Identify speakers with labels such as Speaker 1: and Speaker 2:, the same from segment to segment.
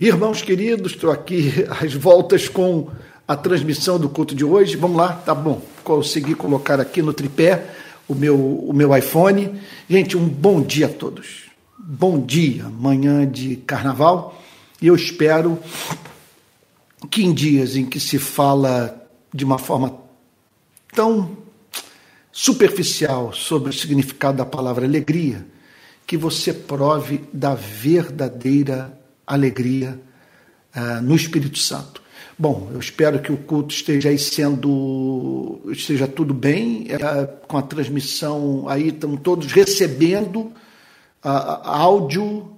Speaker 1: Irmãos queridos, estou aqui às voltas com a transmissão do culto de hoje. Vamos lá, tá bom. Consegui colocar aqui no tripé o meu, o meu iPhone. Gente, um bom dia a todos. Bom dia, manhã de carnaval. E eu espero que em dias em que se fala de uma forma tão superficial sobre o significado da palavra alegria, que você prove da verdadeira alegria uh, no Espírito Santo. Bom, eu espero que o culto esteja aí sendo, esteja tudo bem, é, com a transmissão aí, estamos todos recebendo uh, áudio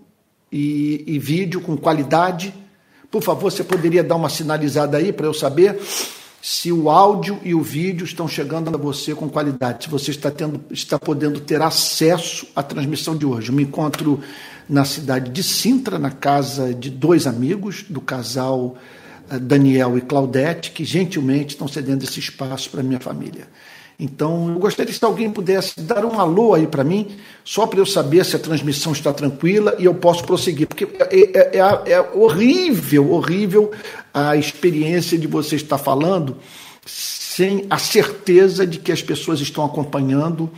Speaker 1: e, e vídeo com qualidade. Por favor, você poderia dar uma sinalizada aí para eu saber se o áudio e o vídeo estão chegando a você com qualidade, se você está, tendo, está podendo ter acesso à transmissão de hoje. Eu me encontro na cidade de Sintra, na casa de dois amigos, do casal eh, Daniel e Claudete, que gentilmente estão cedendo esse espaço para minha família. Então, eu gostaria se alguém pudesse dar um alô aí para mim, só para eu saber se a transmissão está tranquila e eu posso prosseguir, porque é, é, é, é horrível, horrível a experiência de você estar falando sem a certeza de que as pessoas estão acompanhando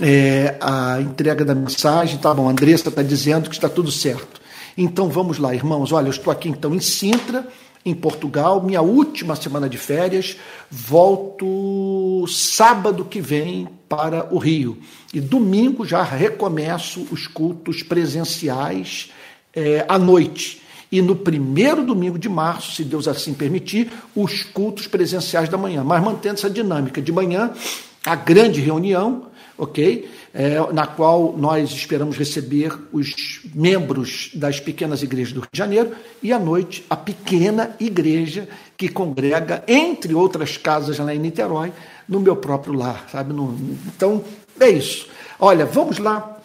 Speaker 1: é, a entrega da mensagem. Tá bom, a Andressa está dizendo que está tudo certo. Então vamos lá, irmãos. Olha, eu estou aqui então em Sintra em Portugal, minha última semana de férias. Volto sábado que vem para o Rio. E domingo já recomeço os cultos presenciais é, à noite. E no primeiro domingo de março, se Deus assim permitir, os cultos presenciais da manhã. Mas mantendo essa dinâmica. De manhã, a grande reunião, ok? É, na qual nós esperamos receber os membros das pequenas igrejas do Rio de Janeiro, e à noite a pequena igreja que congrega, entre outras casas lá em Niterói, no meu próprio lar, sabe? No, então, é isso. Olha, vamos lá,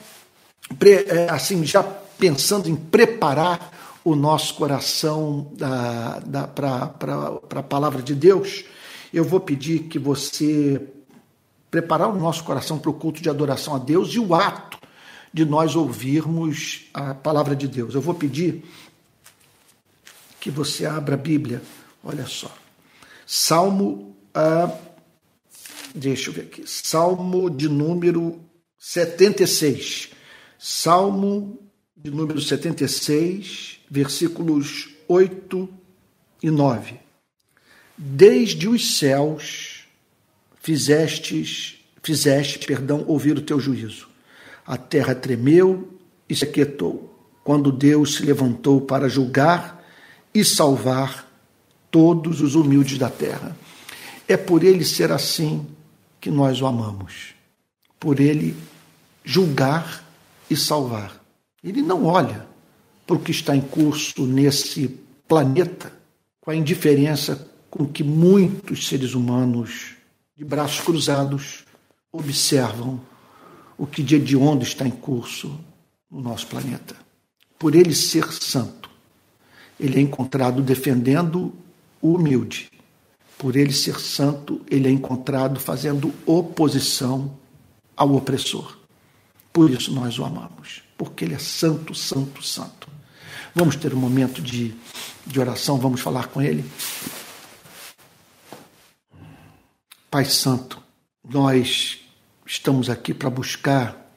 Speaker 1: é, assim, já pensando em preparar o nosso coração para a palavra de Deus, eu vou pedir que você preparar o nosso coração para o culto de adoração a Deus e o ato de nós ouvirmos a palavra de Deus. Eu vou pedir que você abra a Bíblia, olha só. Salmo, ah, deixa eu ver aqui, Salmo de número 76. Salmo de número 76, versículos 8 e 9. Desde os céus fizestes, fizeste, perdão, ouvir o teu juízo. A terra tremeu e se aquietou, quando Deus se levantou para julgar e salvar todos os humildes da terra. É por ele ser assim que nós o amamos. Por ele julgar e salvar. Ele não olha para o que está em curso nesse planeta com a indiferença com que muitos seres humanos de braços cruzados, observam o que de hediondo está em curso no nosso planeta. Por ele ser santo, ele é encontrado defendendo o humilde. Por ele ser santo, ele é encontrado fazendo oposição ao opressor. Por isso nós o amamos, porque ele é santo, santo, santo. Vamos ter um momento de, de oração, vamos falar com ele. Pai Santo, nós estamos aqui para buscar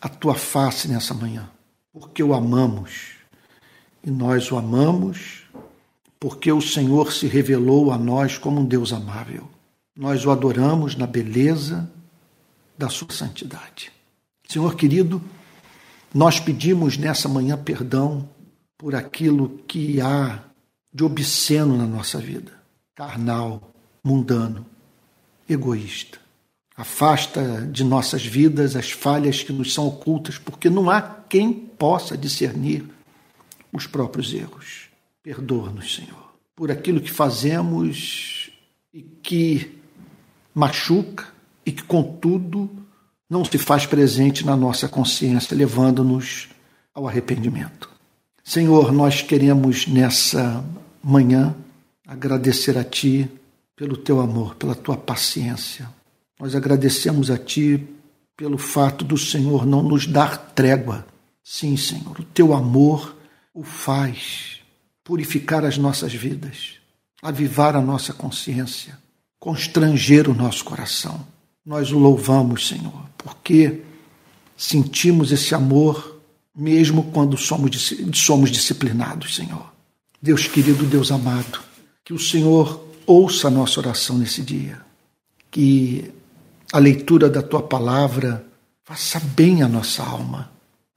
Speaker 1: a tua face nessa manhã, porque o amamos. E nós o amamos porque o Senhor se revelou a nós como um Deus amável. Nós o adoramos na beleza da sua santidade. Senhor querido, nós pedimos nessa manhã perdão por aquilo que há de obsceno na nossa vida, carnal, mundano egoísta. Afasta de nossas vidas as falhas que nos são ocultas, porque não há quem possa discernir os próprios erros. Perdoa-nos, Senhor, por aquilo que fazemos e que machuca e que, contudo, não se faz presente na nossa consciência, levando-nos ao arrependimento. Senhor, nós queremos nessa manhã agradecer a Ti pelo teu amor, pela tua paciência. Nós agradecemos a ti pelo fato do Senhor não nos dar trégua. Sim, Senhor, o teu amor o faz purificar as nossas vidas, avivar a nossa consciência, constranger o nosso coração. Nós o louvamos, Senhor, porque sentimos esse amor mesmo quando somos, somos disciplinados, Senhor. Deus querido, Deus amado, que o Senhor ouça a nossa oração nesse dia, que a leitura da tua palavra faça bem a nossa alma,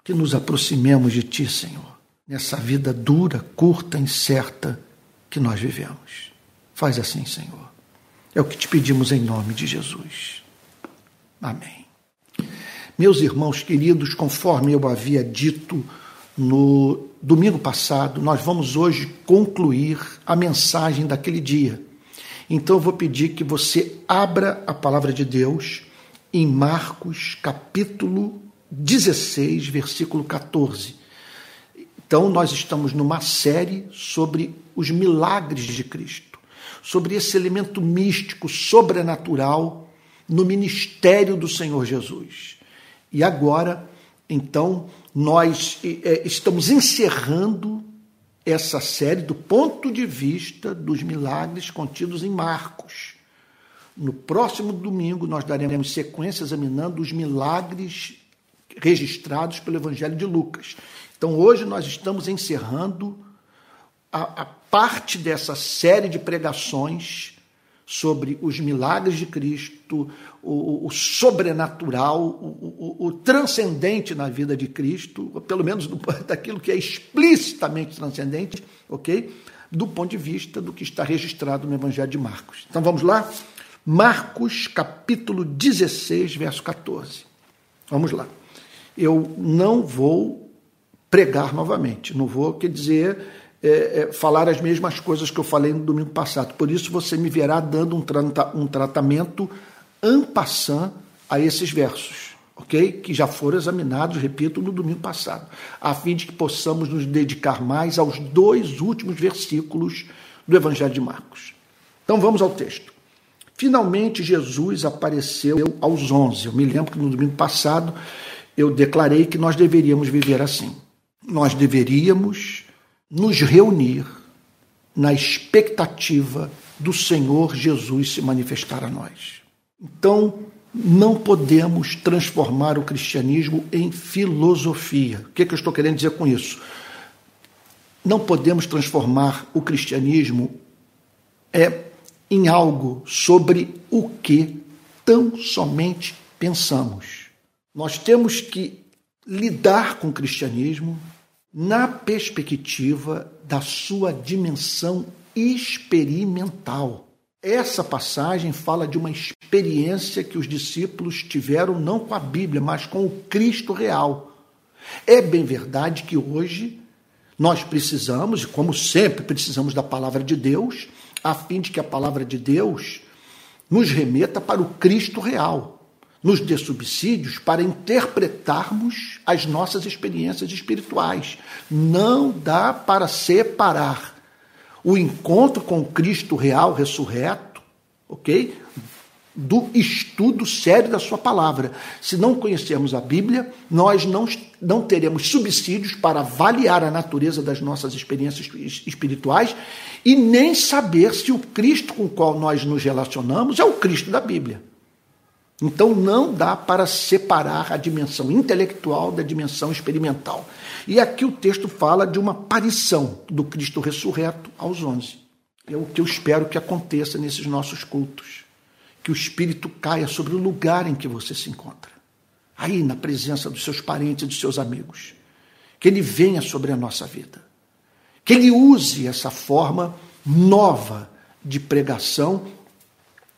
Speaker 1: que nos aproximemos de ti, Senhor, nessa vida dura, curta, incerta que nós vivemos. Faz assim, Senhor. É o que te pedimos em nome de Jesus. Amém. Meus irmãos queridos, conforme eu havia dito no domingo passado, nós vamos hoje concluir a mensagem daquele dia. Então eu vou pedir que você abra a palavra de Deus em Marcos, capítulo 16, versículo 14. Então nós estamos numa série sobre os milagres de Cristo, sobre esse elemento místico, sobrenatural no ministério do Senhor Jesus. E agora, então, nós é, estamos encerrando essa série do ponto de vista dos milagres contidos em Marcos. No próximo domingo, nós daremos sequência examinando os milagres registrados pelo Evangelho de Lucas. Então, hoje nós estamos encerrando a, a parte dessa série de pregações sobre os milagres de Cristo, o, o sobrenatural, o, o, o, transcendente na vida de Cristo, pelo menos do, daquilo que é explicitamente transcendente, ok? Do ponto de vista do que está registrado no Evangelho de Marcos. Então vamos lá? Marcos, capítulo 16, verso 14. Vamos lá. Eu não vou pregar novamente, não vou, quer dizer, é, é, falar as mesmas coisas que eu falei no domingo passado. Por isso você me verá dando um, trata, um tratamento ampassant a esses versos, ok? Que já foram examinados, repito, no domingo passado, a fim de que possamos nos dedicar mais aos dois últimos versículos do Evangelho de Marcos. Então vamos ao texto. Finalmente Jesus apareceu aos onze. Eu me lembro que no domingo passado eu declarei que nós deveríamos viver assim. Nós deveríamos nos reunir na expectativa do Senhor Jesus se manifestar a nós. Então, não podemos transformar o cristianismo em filosofia. O que, é que eu estou querendo dizer com isso? Não podemos transformar o cristianismo é, em algo sobre o que tão somente pensamos. Nós temos que lidar com o cristianismo na perspectiva da sua dimensão experimental. Essa passagem fala de uma experiência que os discípulos tiveram não com a Bíblia, mas com o Cristo real. É bem verdade que hoje nós precisamos, e como sempre precisamos da palavra de Deus, a fim de que a palavra de Deus nos remeta para o Cristo real nos dê subsídios para interpretarmos as nossas experiências espirituais. Não dá para separar o encontro com Cristo real ressurreto, ok? Do estudo sério da Sua palavra. Se não conhecermos a Bíblia, nós não, não teremos subsídios para avaliar a natureza das nossas experiências espirituais e nem saber se o Cristo com o qual nós nos relacionamos é o Cristo da Bíblia. Então não dá para separar a dimensão intelectual da dimensão experimental. E aqui o texto fala de uma aparição do Cristo ressurreto aos onze. É o que eu espero que aconteça nesses nossos cultos. Que o Espírito caia sobre o lugar em que você se encontra. Aí, na presença dos seus parentes e dos seus amigos. Que ele venha sobre a nossa vida. Que ele use essa forma nova de pregação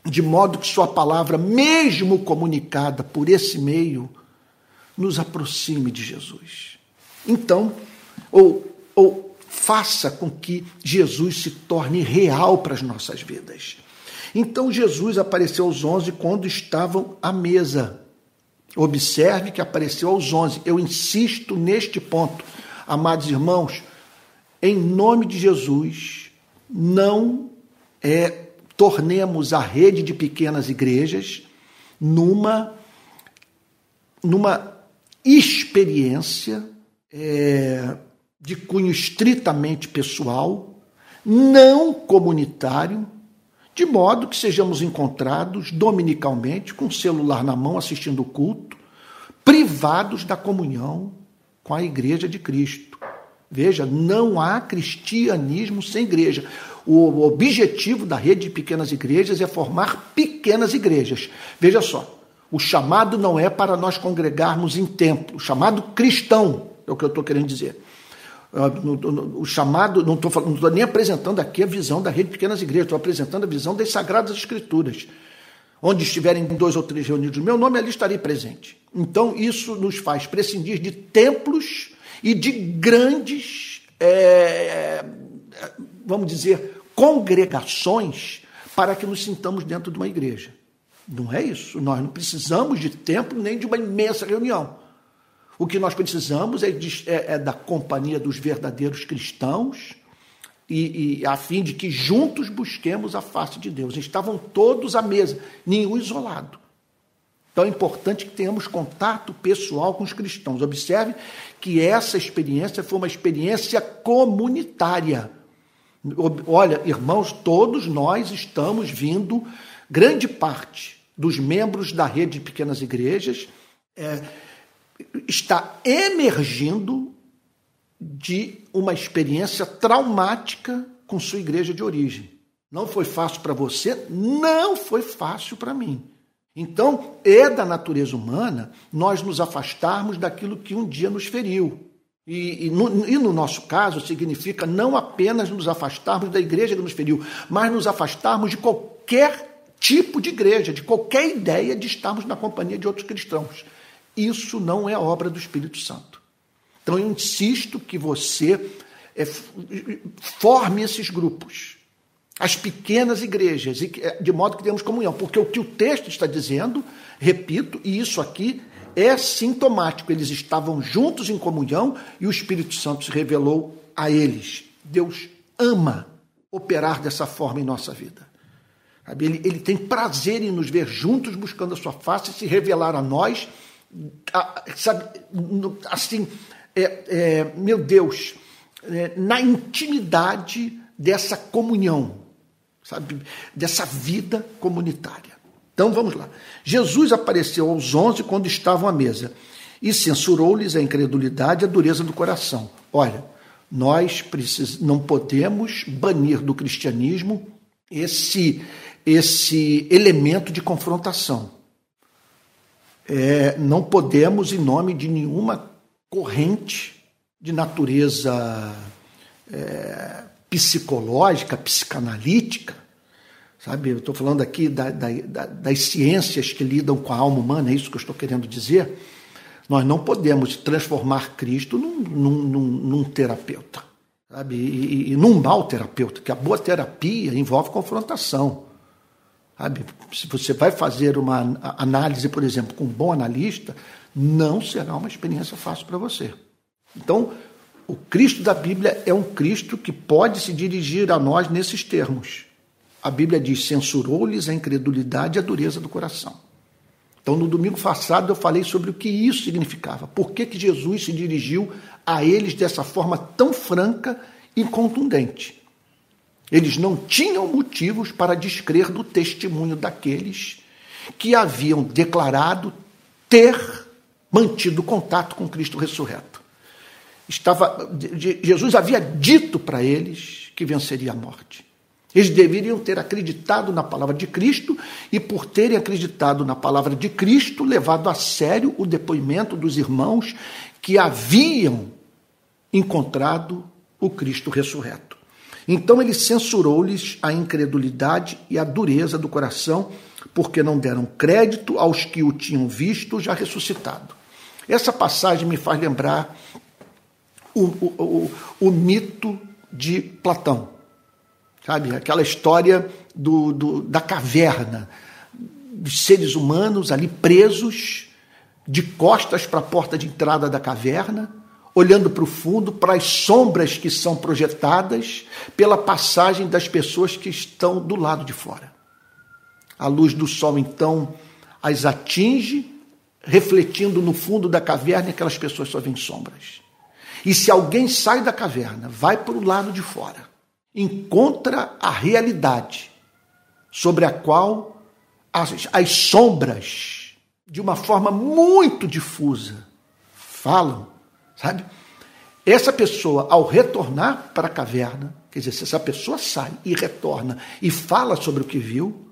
Speaker 1: de modo que Sua palavra, mesmo comunicada por esse meio, nos aproxime de Jesus. Então, ou, ou faça com que Jesus se torne real para as nossas vidas. Então, Jesus apareceu aos onze quando estavam à mesa. Observe que apareceu aos onze. Eu insisto neste ponto, amados irmãos, em nome de Jesus, não é tornemos a rede de pequenas igrejas numa, numa experiência é, de cunho estritamente pessoal, não comunitário, de modo que sejamos encontrados dominicalmente com o celular na mão assistindo o culto, privados da comunhão com a igreja de Cristo. Veja, não há cristianismo sem igreja. O objetivo da rede de pequenas igrejas é formar pequenas igrejas. Veja só, o chamado não é para nós congregarmos em templo, o chamado cristão é o que eu estou querendo dizer. Ah, o chamado, não estou nem apresentando aqui a visão da rede de pequenas igrejas, estou apresentando a visão das Sagradas Escrituras. Onde estiverem dois ou três reunidos meu nome, ali estarei presente. Então, isso nos faz prescindir de templos e de grandes, é, vamos dizer, congregações para que nos sintamos dentro de uma igreja. Não é isso. Nós não precisamos de templo nem de uma imensa reunião. O que nós precisamos é, de, é, é da companhia dos verdadeiros cristãos e, e, a fim de que juntos busquemos a face de Deus. Estavam todos à mesa, nenhum isolado. Então é importante que tenhamos contato pessoal com os cristãos. Observe que essa experiência foi uma experiência comunitária. Olha, irmãos, todos nós estamos vindo, grande parte dos membros da rede de pequenas igrejas, é, está emergindo de uma experiência traumática com sua igreja de origem. Não foi fácil para você, não foi fácil para mim. Então, é da natureza humana nós nos afastarmos daquilo que um dia nos feriu. E, e, no, e, no, nosso caso, significa não apenas nos afastarmos da igreja que nos feriu, mas nos afastarmos de qualquer tipo de igreja, de qualquer ideia de estarmos na companhia de outros cristãos. Isso não é obra do Espírito Santo. Então eu insisto que você é, forme esses grupos, as pequenas igrejas, é, de modo que temos comunhão. Porque o que o texto está dizendo, repito, e isso aqui é sintomático. Eles estavam juntos em comunhão e o Espírito Santo se revelou a eles. Deus ama operar dessa forma em nossa vida. Ele, ele tem prazer em nos ver juntos buscando a sua face e se revelar a nós sabe, assim, é, é, meu Deus, é, na intimidade dessa comunhão, sabe, dessa vida comunitária. Então vamos lá. Jesus apareceu aos onze quando estavam à mesa e censurou-lhes a incredulidade e a dureza do coração. Olha, nós precis... não podemos banir do cristianismo esse, esse elemento de confrontação é, não podemos, em nome de nenhuma corrente de natureza é, psicológica, psicanalítica, sabe? Eu estou falando aqui da, da, da, das ciências que lidam com a alma humana, é isso que eu estou querendo dizer. Nós não podemos transformar Cristo num, num, num, num terapeuta, sabe? E, e, num mau terapeuta, que a boa terapia envolve confrontação. Sabe? Se você vai fazer uma análise, por exemplo, com um bom analista, não será uma experiência fácil para você. Então, o Cristo da Bíblia é um Cristo que pode se dirigir a nós nesses termos. A Bíblia diz: censurou-lhes a incredulidade e a dureza do coração. Então, no domingo passado, eu falei sobre o que isso significava. Por que, que Jesus se dirigiu a eles dessa forma tão franca e contundente? Eles não tinham motivos para descrer do testemunho daqueles que haviam declarado ter mantido contato com Cristo ressurreto. Estava, Jesus havia dito para eles que venceria a morte. Eles deveriam ter acreditado na palavra de Cristo e, por terem acreditado na palavra de Cristo, levado a sério o depoimento dos irmãos que haviam encontrado o Cristo ressurreto. Então ele censurou-lhes a incredulidade e a dureza do coração, porque não deram crédito aos que o tinham visto já ressuscitado. Essa passagem me faz lembrar o, o, o, o mito de Platão, sabe? Aquela história do, do, da caverna, dos seres humanos ali presos, de costas para a porta de entrada da caverna olhando para o fundo, para as sombras que são projetadas pela passagem das pessoas que estão do lado de fora. A luz do sol, então, as atinge, refletindo no fundo da caverna, e aquelas pessoas só veem sombras. E se alguém sai da caverna, vai para o lado de fora encontra a realidade sobre a qual as, as sombras, de uma forma muito difusa, falam, sabe? Essa pessoa, ao retornar para a caverna, quer dizer, se essa pessoa sai e retorna e fala sobre o que viu,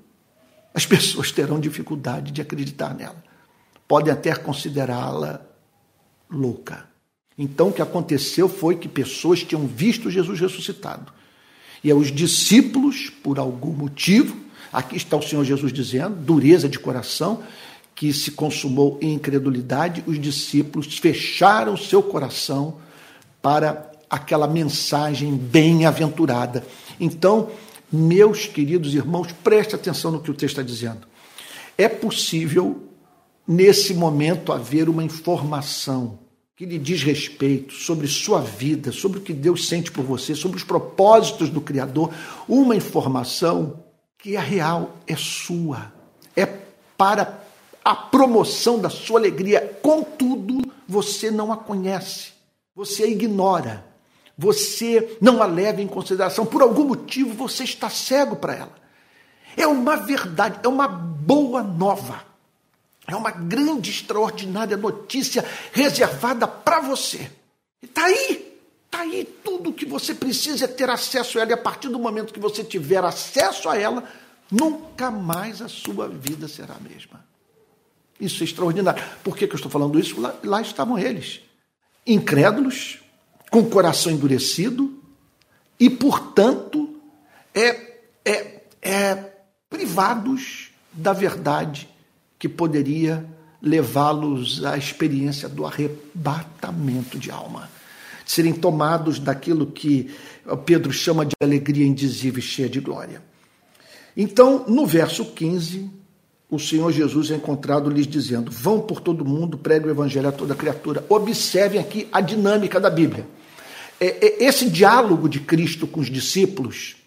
Speaker 1: as pessoas terão dificuldade de acreditar nela. Podem até considerá-la louca. Então, o que aconteceu foi que pessoas tinham visto Jesus ressuscitado. E os discípulos, por algum motivo, aqui está o Senhor Jesus dizendo, dureza de coração, que se consumou em incredulidade, os discípulos fecharam seu coração para aquela mensagem bem-aventurada. Então, meus queridos irmãos, preste atenção no que o texto está dizendo. É possível, nesse momento, haver uma informação que lhe diz respeito sobre sua vida, sobre o que Deus sente por você, sobre os propósitos do Criador, uma informação que é real, é sua, é para a promoção da sua alegria. Contudo, você não a conhece, você a ignora, você não a leva em consideração, por algum motivo você está cego para ela. É uma verdade, é uma boa nova. É uma grande, extraordinária notícia reservada para você. Está aí, está aí. Tudo o que você precisa é ter acesso a ela. E a partir do momento que você tiver acesso a ela, nunca mais a sua vida será a mesma. Isso é extraordinário. Por que, que eu estou falando isso? Lá, lá estavam eles, incrédulos, com o coração endurecido e, portanto, é, é, é privados da verdade que poderia levá-los à experiência do arrebatamento de alma, de serem tomados daquilo que Pedro chama de alegria indizível e cheia de glória. Então, no verso 15, o Senhor Jesus é encontrado lhes dizendo: Vão por todo mundo, pregue o evangelho a toda criatura. Observem aqui a dinâmica da Bíblia. É, é, esse diálogo de Cristo com os discípulos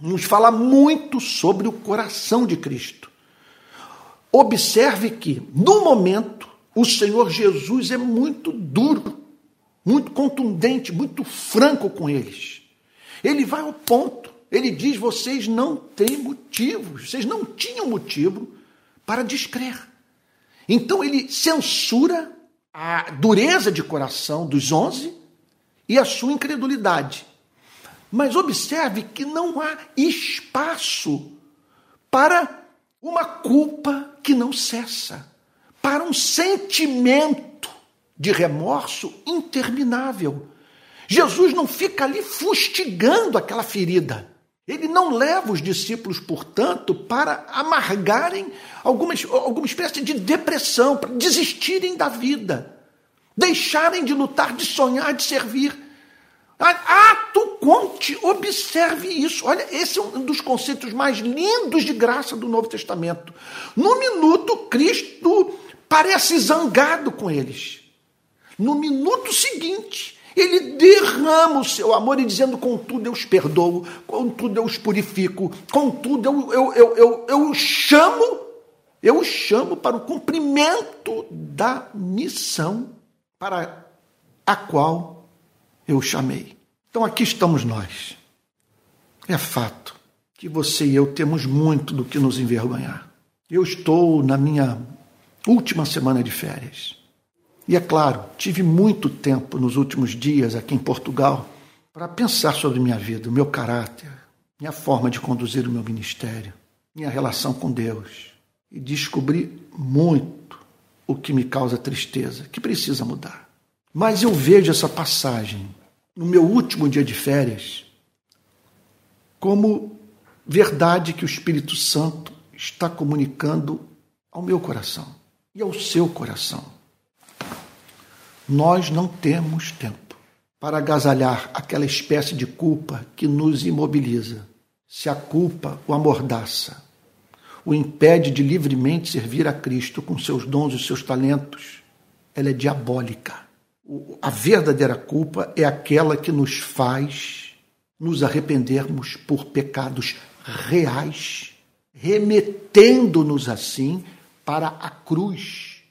Speaker 1: nos fala muito sobre o coração de Cristo. Observe que, no momento, o Senhor Jesus é muito duro, muito contundente, muito franco com eles. Ele vai ao ponto. Ele diz: vocês não têm motivos, vocês não tinham motivo para descrer. Então ele censura a dureza de coração dos onze e a sua incredulidade. Mas observe que não há espaço para uma culpa que não cessa, para um sentimento de remorso interminável. Jesus não fica ali fustigando aquela ferida. Ele não leva os discípulos, portanto, para amargarem alguma, alguma espécie de depressão, para desistirem da vida, deixarem de lutar, de sonhar, de servir. Ato conte, observe isso. Olha, esse é um dos conceitos mais lindos de graça do Novo Testamento. No minuto, Cristo parece zangado com eles. No minuto seguinte, ele derrama o seu amor e dizendo: Contudo eu os perdoo, contudo eu os purifico, contudo eu, eu, eu, eu, eu os chamo, eu os chamo para o cumprimento da missão para a qual eu o chamei. Então aqui estamos nós. É fato que você e eu temos muito do que nos envergonhar. Eu estou na minha última semana de férias. E é claro, tive muito tempo nos últimos dias aqui em Portugal para pensar sobre minha vida, o meu caráter, minha forma de conduzir o meu ministério, minha relação com Deus. E descobri muito o que me causa tristeza, que precisa mudar. Mas eu vejo essa passagem no meu último dia de férias como verdade que o Espírito Santo está comunicando ao meu coração e ao seu coração. Nós não temos tempo para agasalhar aquela espécie de culpa que nos imobiliza. Se a culpa o amordaça, o impede de livremente servir a Cristo com seus dons e seus talentos, ela é diabólica a verdadeira culpa é aquela que nos faz nos arrependermos por pecados reais, remetendo-nos assim para a cruz,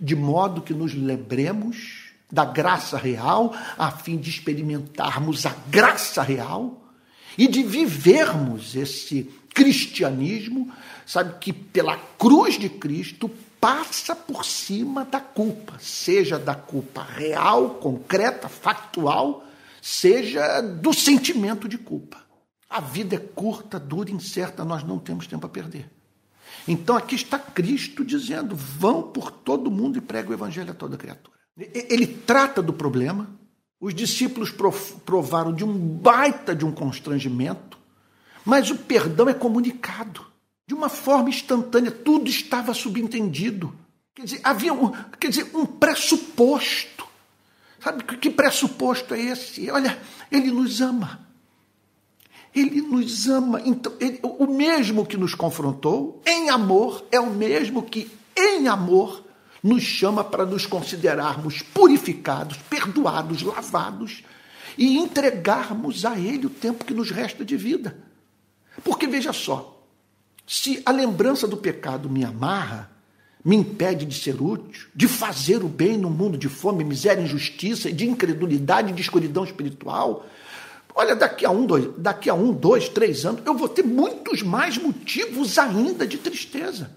Speaker 1: de modo que nos lembremos da graça real, a fim de experimentarmos a graça real e de vivermos esse cristianismo, sabe, que pela cruz de Cristo passa por cima da culpa, seja da culpa real, concreta, factual, seja do sentimento de culpa. A vida é curta, dura, incerta, nós não temos tempo a perder. Então aqui está Cristo dizendo: vão por todo mundo e pregue o evangelho a toda criatura. Ele trata do problema. Os discípulos provaram de um baita de um constrangimento, mas o perdão é comunicado de uma forma instantânea, tudo estava subentendido. Quer dizer, havia um, quer dizer, um pressuposto. Sabe que pressuposto é esse? Olha, ele nos ama. Ele nos ama. Então, ele, o mesmo que nos confrontou em amor é o mesmo que em amor nos chama para nos considerarmos purificados, perdoados, lavados e entregarmos a Ele o tempo que nos resta de vida. Porque veja só, se a lembrança do pecado me amarra, me impede de ser útil, de fazer o bem no mundo de fome, miséria, injustiça, de incredulidade e de escuridão espiritual, olha, daqui a um, dois, daqui a um, dois, três anos, eu vou ter muitos mais motivos ainda de tristeza,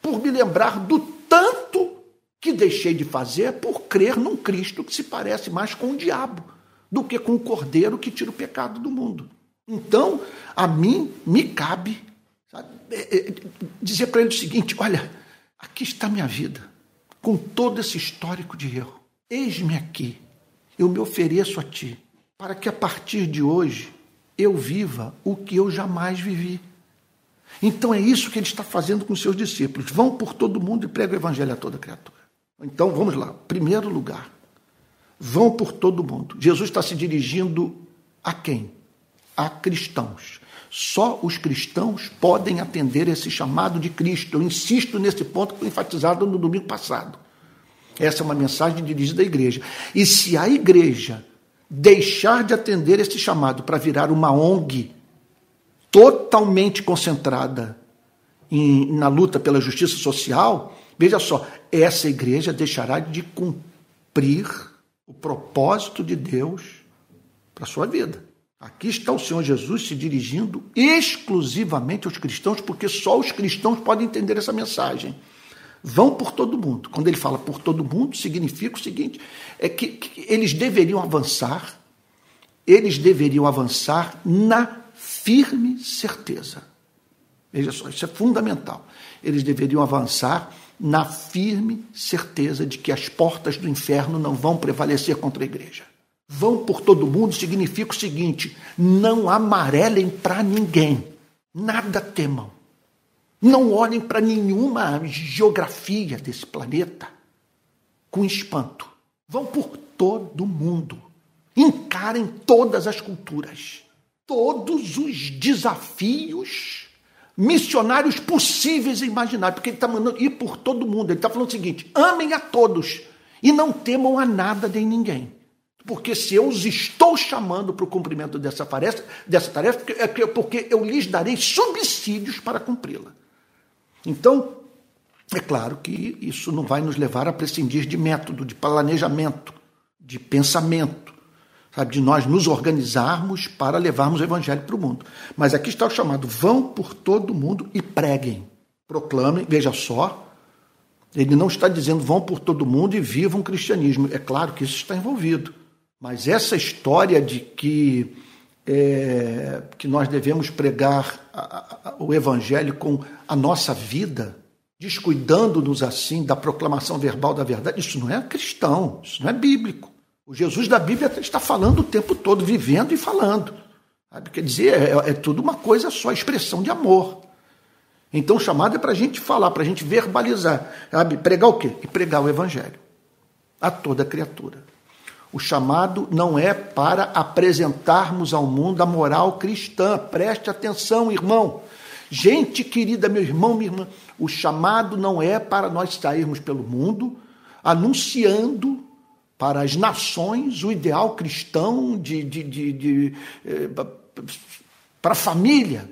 Speaker 1: por me lembrar do tanto que deixei de fazer por crer num Cristo que se parece mais com o diabo do que com o cordeiro que tira o pecado do mundo. Então, a mim me cabe é, é, dizer para ele o seguinte: olha, aqui está minha vida, com todo esse histórico de erro. Eis-me aqui, eu me ofereço a ti, para que a partir de hoje eu viva o que eu jamais vivi. Então é isso que ele está fazendo com seus discípulos. Vão por todo mundo e pregam o evangelho a toda criatura. Então vamos lá. Primeiro lugar, vão por todo mundo. Jesus está se dirigindo a quem? A cristãos. Só os cristãos podem atender esse chamado de Cristo. Eu insisto nesse ponto que foi enfatizado no domingo passado. Essa é uma mensagem dirigida à igreja. E se a igreja deixar de atender esse chamado para virar uma ONG totalmente concentrada em, na luta pela justiça social, veja só, essa igreja deixará de cumprir o propósito de Deus para sua vida. Aqui está o Senhor Jesus se dirigindo exclusivamente aos cristãos, porque só os cristãos podem entender essa mensagem. Vão por todo mundo. Quando ele fala por todo mundo, significa o seguinte: é que, que eles deveriam avançar, eles deveriam avançar na firme certeza. Veja só, isso é fundamental. Eles deveriam avançar na firme certeza de que as portas do inferno não vão prevalecer contra a igreja vão por todo mundo significa o seguinte: não amarelem para ninguém, nada temam. Não olhem para nenhuma geografia desse planeta com espanto. Vão por todo mundo. Encarem todas as culturas, todos os desafios missionários possíveis e imagináveis, porque ele está mandando ir por todo mundo. Ele está falando o seguinte: amem a todos e não temam a nada nem ninguém. Porque se eu os estou chamando para o cumprimento dessa tarefa, dessa tarefa, é porque eu lhes darei subsídios para cumpri-la. Então, é claro que isso não vai nos levar a prescindir de método, de planejamento, de pensamento, sabe, de nós nos organizarmos para levarmos o evangelho para o mundo. Mas aqui está o chamado: vão por todo mundo e preguem, proclamem, veja só, ele não está dizendo vão por todo mundo e vivam o cristianismo. É claro que isso está envolvido. Mas essa história de que, é, que nós devemos pregar a, a, o Evangelho com a nossa vida, descuidando-nos assim da proclamação verbal da verdade, isso não é cristão, isso não é bíblico. O Jesus da Bíblia está falando o tempo todo, vivendo e falando. Sabe? Quer dizer, é, é tudo uma coisa só, expressão de amor. Então, o chamado é para a gente falar, para a gente verbalizar. Sabe? Pregar o quê? E pregar o Evangelho a toda criatura. O chamado não é para apresentarmos ao mundo a moral cristã. Preste atenção, irmão. Gente querida, meu irmão, minha irmã, o chamado não é para nós sairmos pelo mundo anunciando para as nações o ideal cristão de, de, de, de eh, para a família,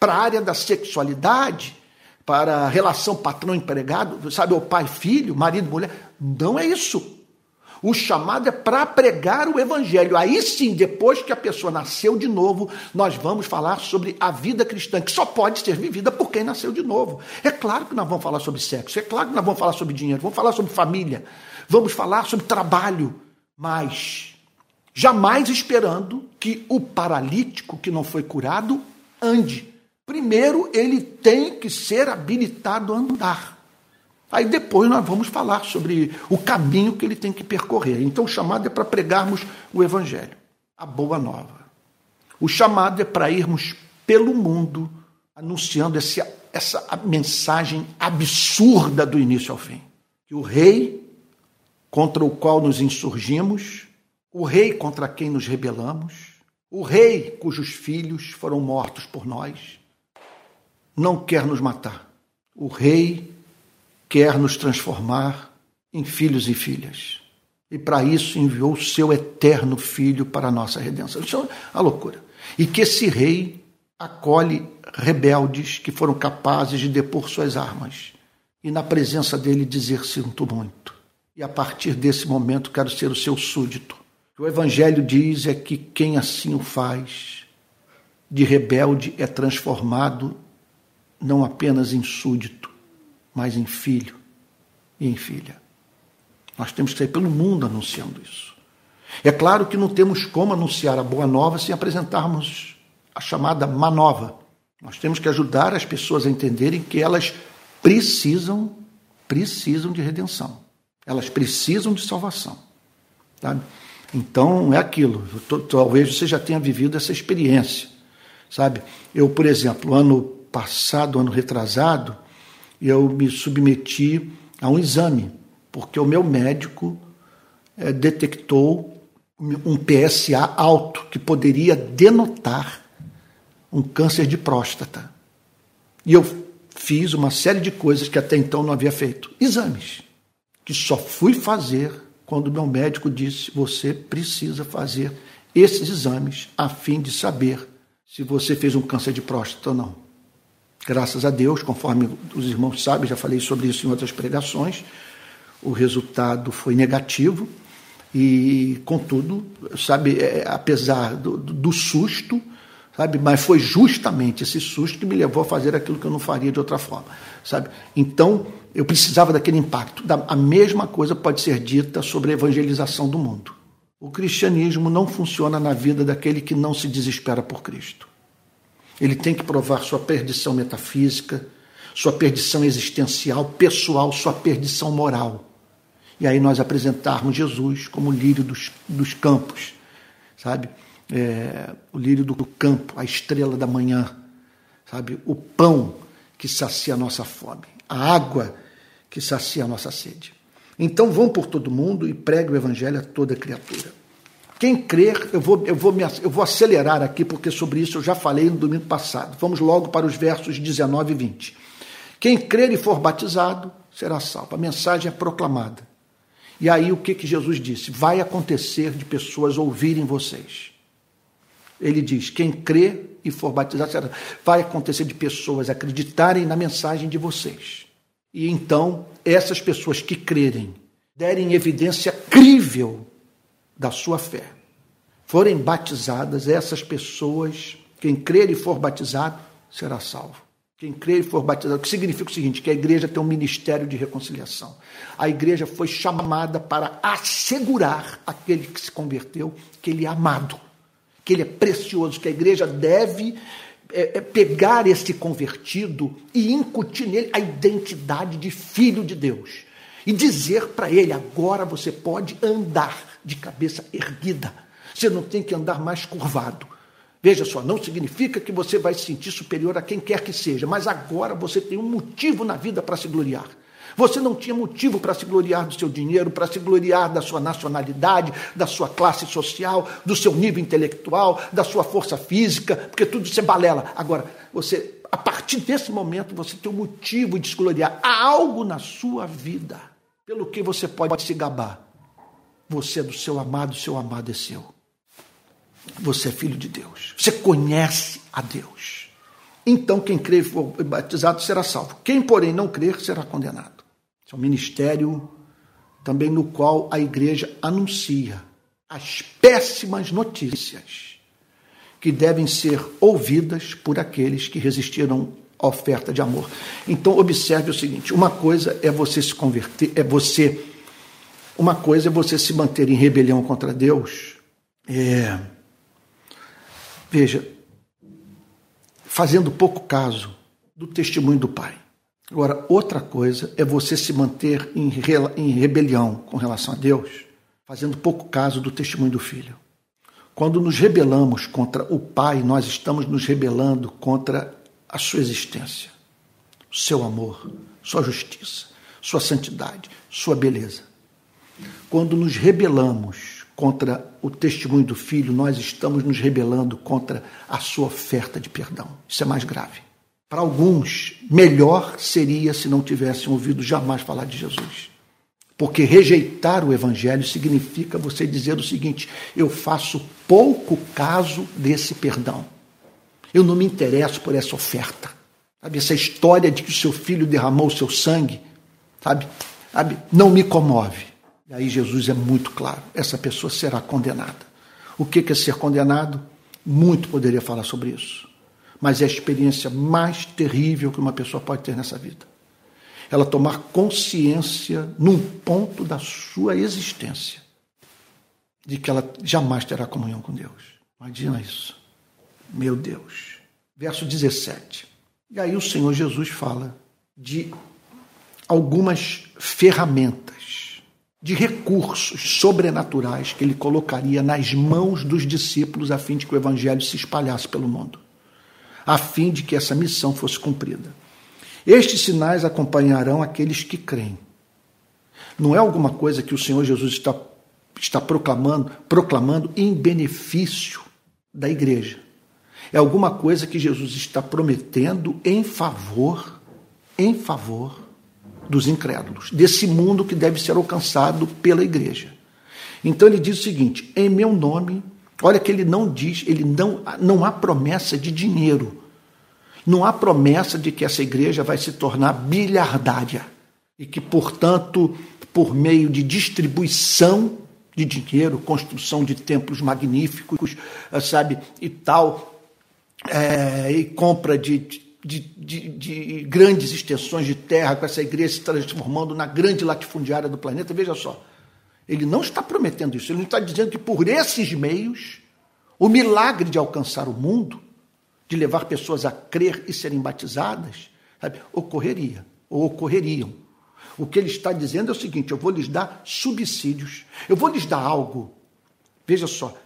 Speaker 1: para a área da sexualidade, para a relação patrão-empregado, sabe, o pai-filho, marido-mulher. Não é isso. O chamado é para pregar o evangelho. Aí sim, depois que a pessoa nasceu de novo, nós vamos falar sobre a vida cristã, que só pode ser vivida por quem nasceu de novo. É claro que nós vamos falar sobre sexo, é claro que nós vamos falar sobre dinheiro, vamos falar sobre família, vamos falar sobre trabalho, mas jamais esperando que o paralítico que não foi curado ande. Primeiro, ele tem que ser habilitado a andar. Aí depois nós vamos falar sobre o caminho que ele tem que percorrer. Então o chamado é para pregarmos o Evangelho, a boa nova. O chamado é para irmos pelo mundo anunciando esse, essa mensagem absurda do início ao fim. Que o rei contra o qual nos insurgimos, o rei contra quem nos rebelamos, o rei cujos filhos foram mortos por nós, não quer nos matar. O rei quer nos transformar em filhos e filhas. E para isso enviou o seu eterno filho para a nossa redenção. Isso é a loucura. E que esse rei acolhe rebeldes que foram capazes de depor suas armas e na presença dele dizer sinto muito. E a partir desse momento quero ser o seu súdito. O o evangelho diz é que quem assim o faz de rebelde é transformado não apenas em súdito, mas em filho e em filha. Nós temos que sair pelo mundo anunciando isso. É claro que não temos como anunciar a boa nova sem apresentarmos a chamada má nova. Nós temos que ajudar as pessoas a entenderem que elas precisam, precisam de redenção. Elas precisam de salvação. Então é aquilo. Talvez você já tenha vivido essa experiência. Sabe? Eu, por exemplo, ano passado, ano retrasado, eu me submeti a um exame, porque o meu médico é, detectou um PSA alto que poderia denotar um câncer de próstata. E eu fiz uma série de coisas que até então não havia feito. Exames, que só fui fazer quando meu médico disse: você precisa fazer esses exames a fim de saber se você fez um câncer de próstata ou não. Graças a Deus, conforme os irmãos sabem, já falei sobre isso em outras pregações, o resultado foi negativo e, contudo, sabe, é, apesar do, do susto, sabe, mas foi justamente esse susto que me levou a fazer aquilo que eu não faria de outra forma, sabe? Então, eu precisava daquele impacto. A mesma coisa pode ser dita sobre a evangelização do mundo. O cristianismo não funciona na vida daquele que não se desespera por Cristo. Ele tem que provar sua perdição metafísica, sua perdição existencial, pessoal, sua perdição moral. E aí nós apresentarmos Jesus como o lírio dos, dos campos, sabe? É, o lírio do campo, a estrela da manhã, sabe? O pão que sacia a nossa fome, a água que sacia a nossa sede. Então vão por todo mundo e pregue o evangelho a toda criatura. Quem crer, eu vou, eu, vou me, eu vou acelerar aqui, porque sobre isso eu já falei no domingo passado. Vamos logo para os versos 19 e 20. Quem crer e for batizado será salvo. A mensagem é proclamada. E aí o que, que Jesus disse? Vai acontecer de pessoas ouvirem vocês. Ele diz: quem crê e for batizado será. Vai acontecer de pessoas acreditarem na mensagem de vocês. E então, essas pessoas que crerem, derem evidência crível da sua fé, forem batizadas, essas pessoas, quem crer e for batizado, será salvo. Quem crer e for batizado, o que significa o seguinte: que a igreja tem um ministério de reconciliação. A igreja foi chamada para assegurar aquele que se converteu que ele é amado, que ele é precioso, que a igreja deve é, é, pegar esse convertido e incutir nele a identidade de filho de Deus e dizer para ele: agora você pode andar de cabeça erguida. Você não tem que andar mais curvado. Veja só, não significa que você vai se sentir superior a quem quer que seja, mas agora você tem um motivo na vida para se gloriar. Você não tinha motivo para se gloriar do seu dinheiro, para se gloriar da sua nacionalidade, da sua classe social, do seu nível intelectual, da sua força física, porque tudo isso é balela. Agora, você, a partir desse momento, você tem um motivo de se gloriar. Há algo na sua vida pelo que você pode se gabar. Você é do seu amado, seu amado é seu. Você é filho de Deus. Você conhece a Deus. Então, quem crer e for batizado será salvo. Quem, porém, não crer será condenado. Esse é um ministério também no qual a igreja anuncia as péssimas notícias que devem ser ouvidas por aqueles que resistiram oferta de amor. Então observe o seguinte: uma coisa é você se converter, é você uma coisa é você se manter em rebelião contra Deus. É, veja, fazendo pouco caso do testemunho do Pai. Agora, outra coisa é você se manter em, em rebelião com relação a Deus, fazendo pouco caso do testemunho do Filho. Quando nos rebelamos contra o Pai, nós estamos nos rebelando contra a sua existência, seu amor, sua justiça, sua santidade, sua beleza. Quando nos rebelamos contra o testemunho do Filho, nós estamos nos rebelando contra a sua oferta de perdão. Isso é mais grave. Para alguns, melhor seria se não tivessem ouvido jamais falar de Jesus. Porque rejeitar o Evangelho significa você dizer o seguinte: eu faço pouco caso desse perdão. Eu não me interesso por essa oferta. Sabe, essa história de que o seu filho derramou o seu sangue, sabe, sabe, não me comove. E aí Jesus é muito claro: essa pessoa será condenada. O que é ser condenado? Muito poderia falar sobre isso. Mas é a experiência mais terrível que uma pessoa pode ter nessa vida. Ela tomar consciência num ponto da sua existência de que ela jamais terá comunhão com Deus. Imagina isso. Meu Deus. Verso 17. E aí o Senhor Jesus fala de algumas ferramentas de recursos sobrenaturais que ele colocaria nas mãos dos discípulos a fim de que o evangelho se espalhasse pelo mundo, a fim de que essa missão fosse cumprida. Estes sinais acompanharão aqueles que creem. Não é alguma coisa que o Senhor Jesus está, está proclamando, proclamando em benefício da igreja. É alguma coisa que Jesus está prometendo em favor, em favor dos incrédulos, desse mundo que deve ser alcançado pela igreja. Então ele diz o seguinte: em meu nome, olha que ele não diz, ele não, não há promessa de dinheiro. Não há promessa de que essa igreja vai se tornar bilhardária e que, portanto, por meio de distribuição de dinheiro, construção de templos magníficos, sabe, e tal, é, e compra de de, de, de, grandes extensões de terra, com essa igreja se transformando na grande latifundiária do planeta. Veja só, ele não está prometendo isso, ele não está dizendo que por esses meios, o milagre de alcançar o mundo, de levar pessoas a crer e serem batizadas, sabe, ocorreria, ou ocorreriam. O que ele está dizendo é o seguinte: eu vou lhes dar subsídios, eu vou lhes dar algo, veja só,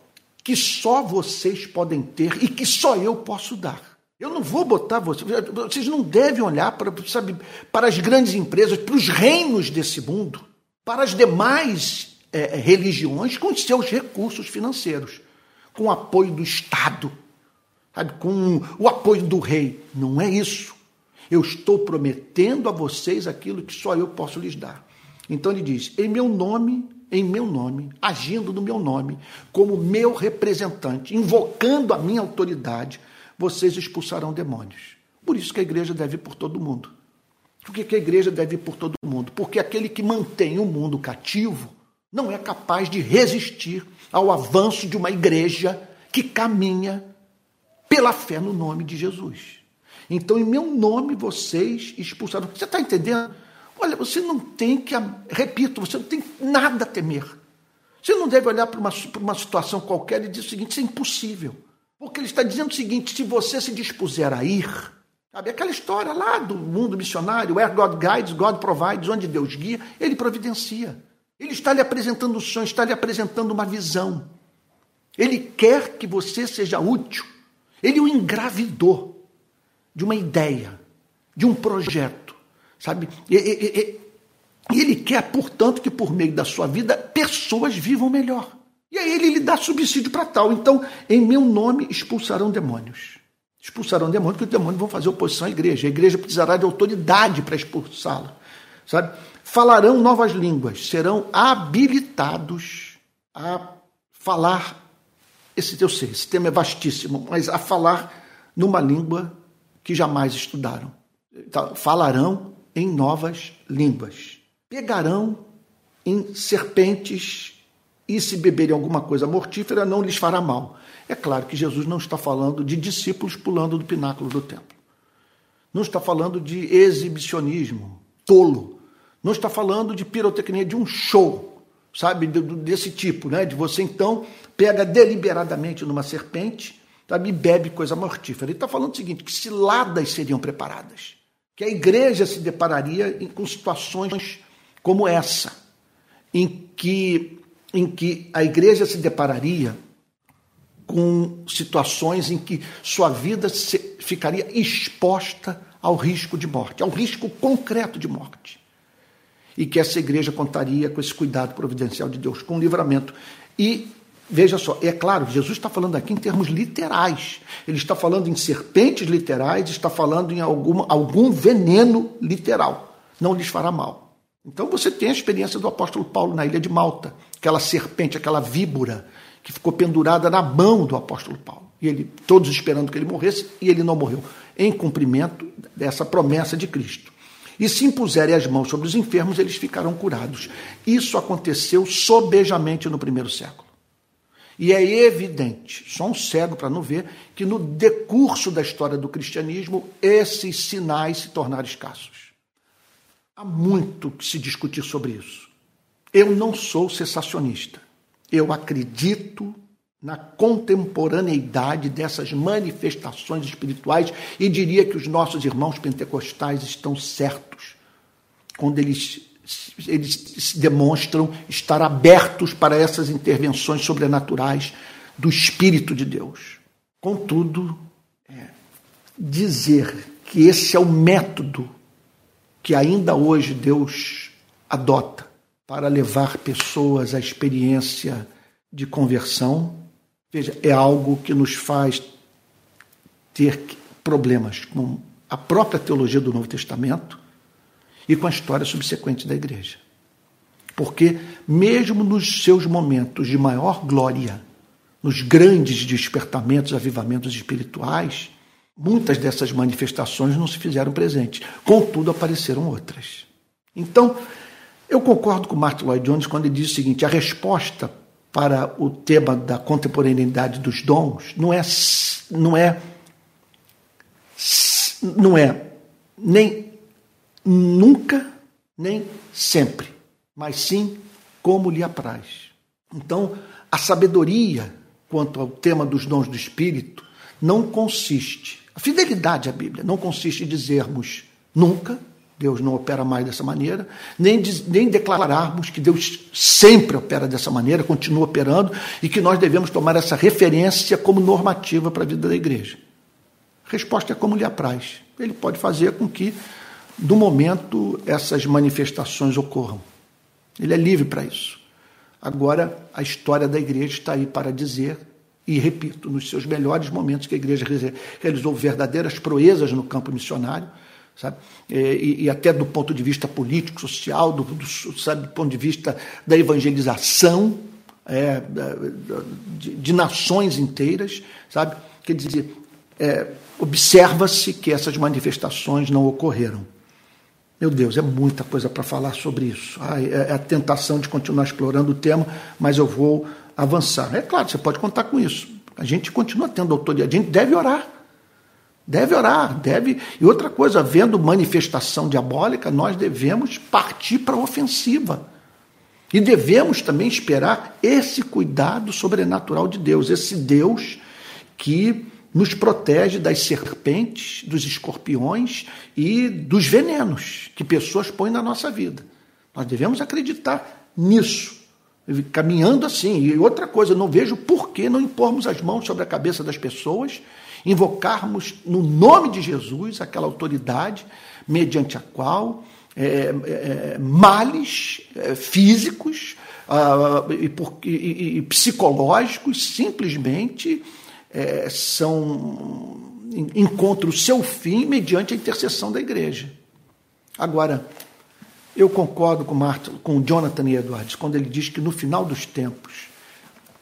Speaker 1: que só vocês podem ter e que só eu posso dar. Eu não vou botar vocês. Vocês não devem olhar para, sabe, para as grandes empresas, para os reinos desse mundo, para as demais é, religiões com seus recursos financeiros, com o apoio do Estado, sabe, com o apoio do rei. Não é isso. Eu estou prometendo a vocês aquilo que só eu posso lhes dar. Então ele diz: em meu nome, em meu nome, agindo no meu nome, como meu representante, invocando a minha autoridade vocês expulsarão demônios. Por isso que a igreja deve ir por todo mundo. Por que, a igreja deve ir por todo mundo? Porque aquele que mantém o mundo cativo não é capaz de resistir ao avanço de uma igreja que caminha pela fé no nome de Jesus. Então, em meu nome, vocês expulsaram. Você está entendendo? Olha, você não tem que, repito, você não tem nada a temer. Você não deve olhar para uma, para uma situação qualquer e dizer o seguinte: isso é impossível. Porque ele está dizendo o seguinte: se você se dispuser a ir, sabe, aquela história lá do mundo missionário, where God guides, God provides, onde Deus guia, ele providencia. Ele está lhe apresentando um sonho, está lhe apresentando uma visão. Ele quer que você seja útil. Ele o engravidou de uma ideia, de um projeto, sabe? E, e, e, ele quer, portanto, que por meio da sua vida pessoas vivam melhor. E aí ele lhe dá subsídio para tal. Então, em meu nome expulsarão demônios. Expulsarão demônios, porque os demônios vão fazer oposição à igreja. A igreja precisará de autoridade para expulsá-lo. Sabe? Falarão novas línguas, serão habilitados a falar. Esse eu sei, esse tema é vastíssimo, mas a falar numa língua que jamais estudaram. Então, falarão em novas línguas. Pegarão em serpentes e se beberem alguma coisa mortífera não lhes fará mal. É claro que Jesus não está falando de discípulos pulando do pináculo do templo. Não está falando de exibicionismo tolo. Não está falando de pirotecnia, de um show, sabe, desse tipo, né? De você então pega deliberadamente numa serpente sabe, e bebe coisa mortífera. Ele está falando o seguinte: que ciladas seriam preparadas, que a igreja se depararia com situações como essa, em que, em que a igreja se depararia com situações em que sua vida ficaria exposta ao risco de morte, ao risco concreto de morte. E que essa igreja contaria com esse cuidado providencial de Deus, com livramento. E veja só, é claro, Jesus está falando aqui em termos literais. Ele está falando em serpentes literais, está falando em algum, algum veneno literal. Não lhes fará mal. Então você tem a experiência do apóstolo Paulo na ilha de Malta, aquela serpente, aquela víbora que ficou pendurada na mão do apóstolo Paulo. E ele, todos esperando que ele morresse, e ele não morreu, em cumprimento dessa promessa de Cristo. E se impuserem as mãos sobre os enfermos, eles ficarão curados. Isso aconteceu sobejamente no primeiro século. E é evidente, só um cego para não ver, que no decurso da história do cristianismo, esses sinais se tornaram escassos. Há muito que se discutir sobre isso. Eu não sou sensacionista. Eu acredito na contemporaneidade dessas manifestações espirituais e diria que os nossos irmãos pentecostais estão certos quando eles, eles demonstram estar abertos para essas intervenções sobrenaturais do Espírito de Deus. Contudo, é, dizer que esse é o método que ainda hoje Deus adota para levar pessoas à experiência de conversão, veja, é algo que nos faz ter problemas com a própria teologia do Novo Testamento e com a história subsequente da igreja. Porque, mesmo nos seus momentos de maior glória, nos grandes despertamentos, avivamentos espirituais, Muitas dessas manifestações não se fizeram presentes, contudo apareceram outras. Então, eu concordo com Martin Lloyd Jones quando ele diz o seguinte: a resposta para o tema da contemporaneidade dos dons não é não é não é nem nunca nem sempre, mas sim como lhe apraz. Então, a sabedoria quanto ao tema dos dons do espírito não consiste a fidelidade à Bíblia não consiste em dizermos nunca, Deus não opera mais dessa maneira, nem, nem declararmos que Deus sempre opera dessa maneira, continua operando, e que nós devemos tomar essa referência como normativa para a vida da igreja. A resposta é como lhe apraz. Ele pode fazer com que, no momento, essas manifestações ocorram. Ele é livre para isso. Agora, a história da igreja está aí para dizer e repito, nos seus melhores momentos que a igreja realizou verdadeiras proezas no campo missionário, sabe? E, e até do ponto de vista político, social, do, do, sabe, do ponto de vista da evangelização é, de, de, nações inteiras, sabe? Quer dizer, é, observa-se que essas manifestações não ocorreram. Meu Deus, é muita coisa para falar sobre isso. Ai, é, é a tentação de continuar explorando o tema, mas eu vou avançar. É claro, você pode contar com isso. A gente continua tendo autoridade, a gente deve orar. Deve orar, deve. E outra coisa, vendo manifestação diabólica, nós devemos partir para a ofensiva. E devemos também esperar esse cuidado sobrenatural de Deus, esse Deus que nos protege das serpentes, dos escorpiões e dos venenos que pessoas põem na nossa vida. Nós devemos acreditar nisso caminhando assim. E outra coisa, não vejo por que não impormos as mãos sobre a cabeça das pessoas, invocarmos no nome de Jesus aquela autoridade mediante a qual é, é, é males é, físicos uh, e, por, e, e, psicológicos simplesmente é, são encontram o seu fim mediante a intercessão da igreja. Agora, eu concordo com, Martin, com Jonathan e Edwards quando ele diz que no final dos tempos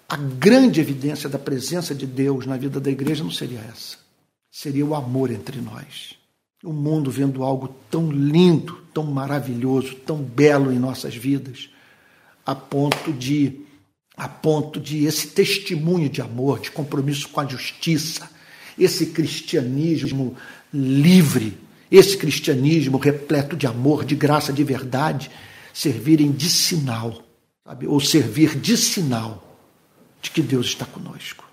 Speaker 1: a grande evidência da presença de Deus na vida da igreja não seria essa. Seria o amor entre nós. O mundo vendo algo tão lindo, tão maravilhoso, tão belo em nossas vidas, a ponto de a ponto de esse testemunho de amor, de compromisso com a justiça, esse cristianismo livre, esse cristianismo repleto de amor, de graça, de verdade, servirem de sinal, sabe? ou servir de sinal de que Deus está conosco.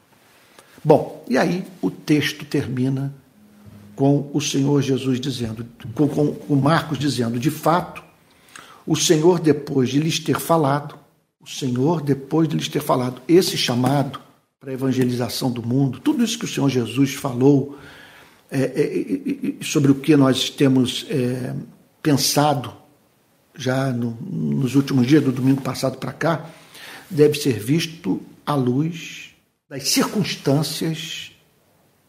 Speaker 1: Bom, e aí o texto termina com o Senhor Jesus dizendo, com, com, com Marcos dizendo, de fato, o Senhor, depois de lhes ter falado, o Senhor, depois de lhes ter falado esse chamado para a evangelização do mundo, tudo isso que o Senhor Jesus falou, é, é, é, sobre o que nós temos é, pensado já no, nos últimos dias, do domingo passado para cá, deve ser visto à luz das circunstâncias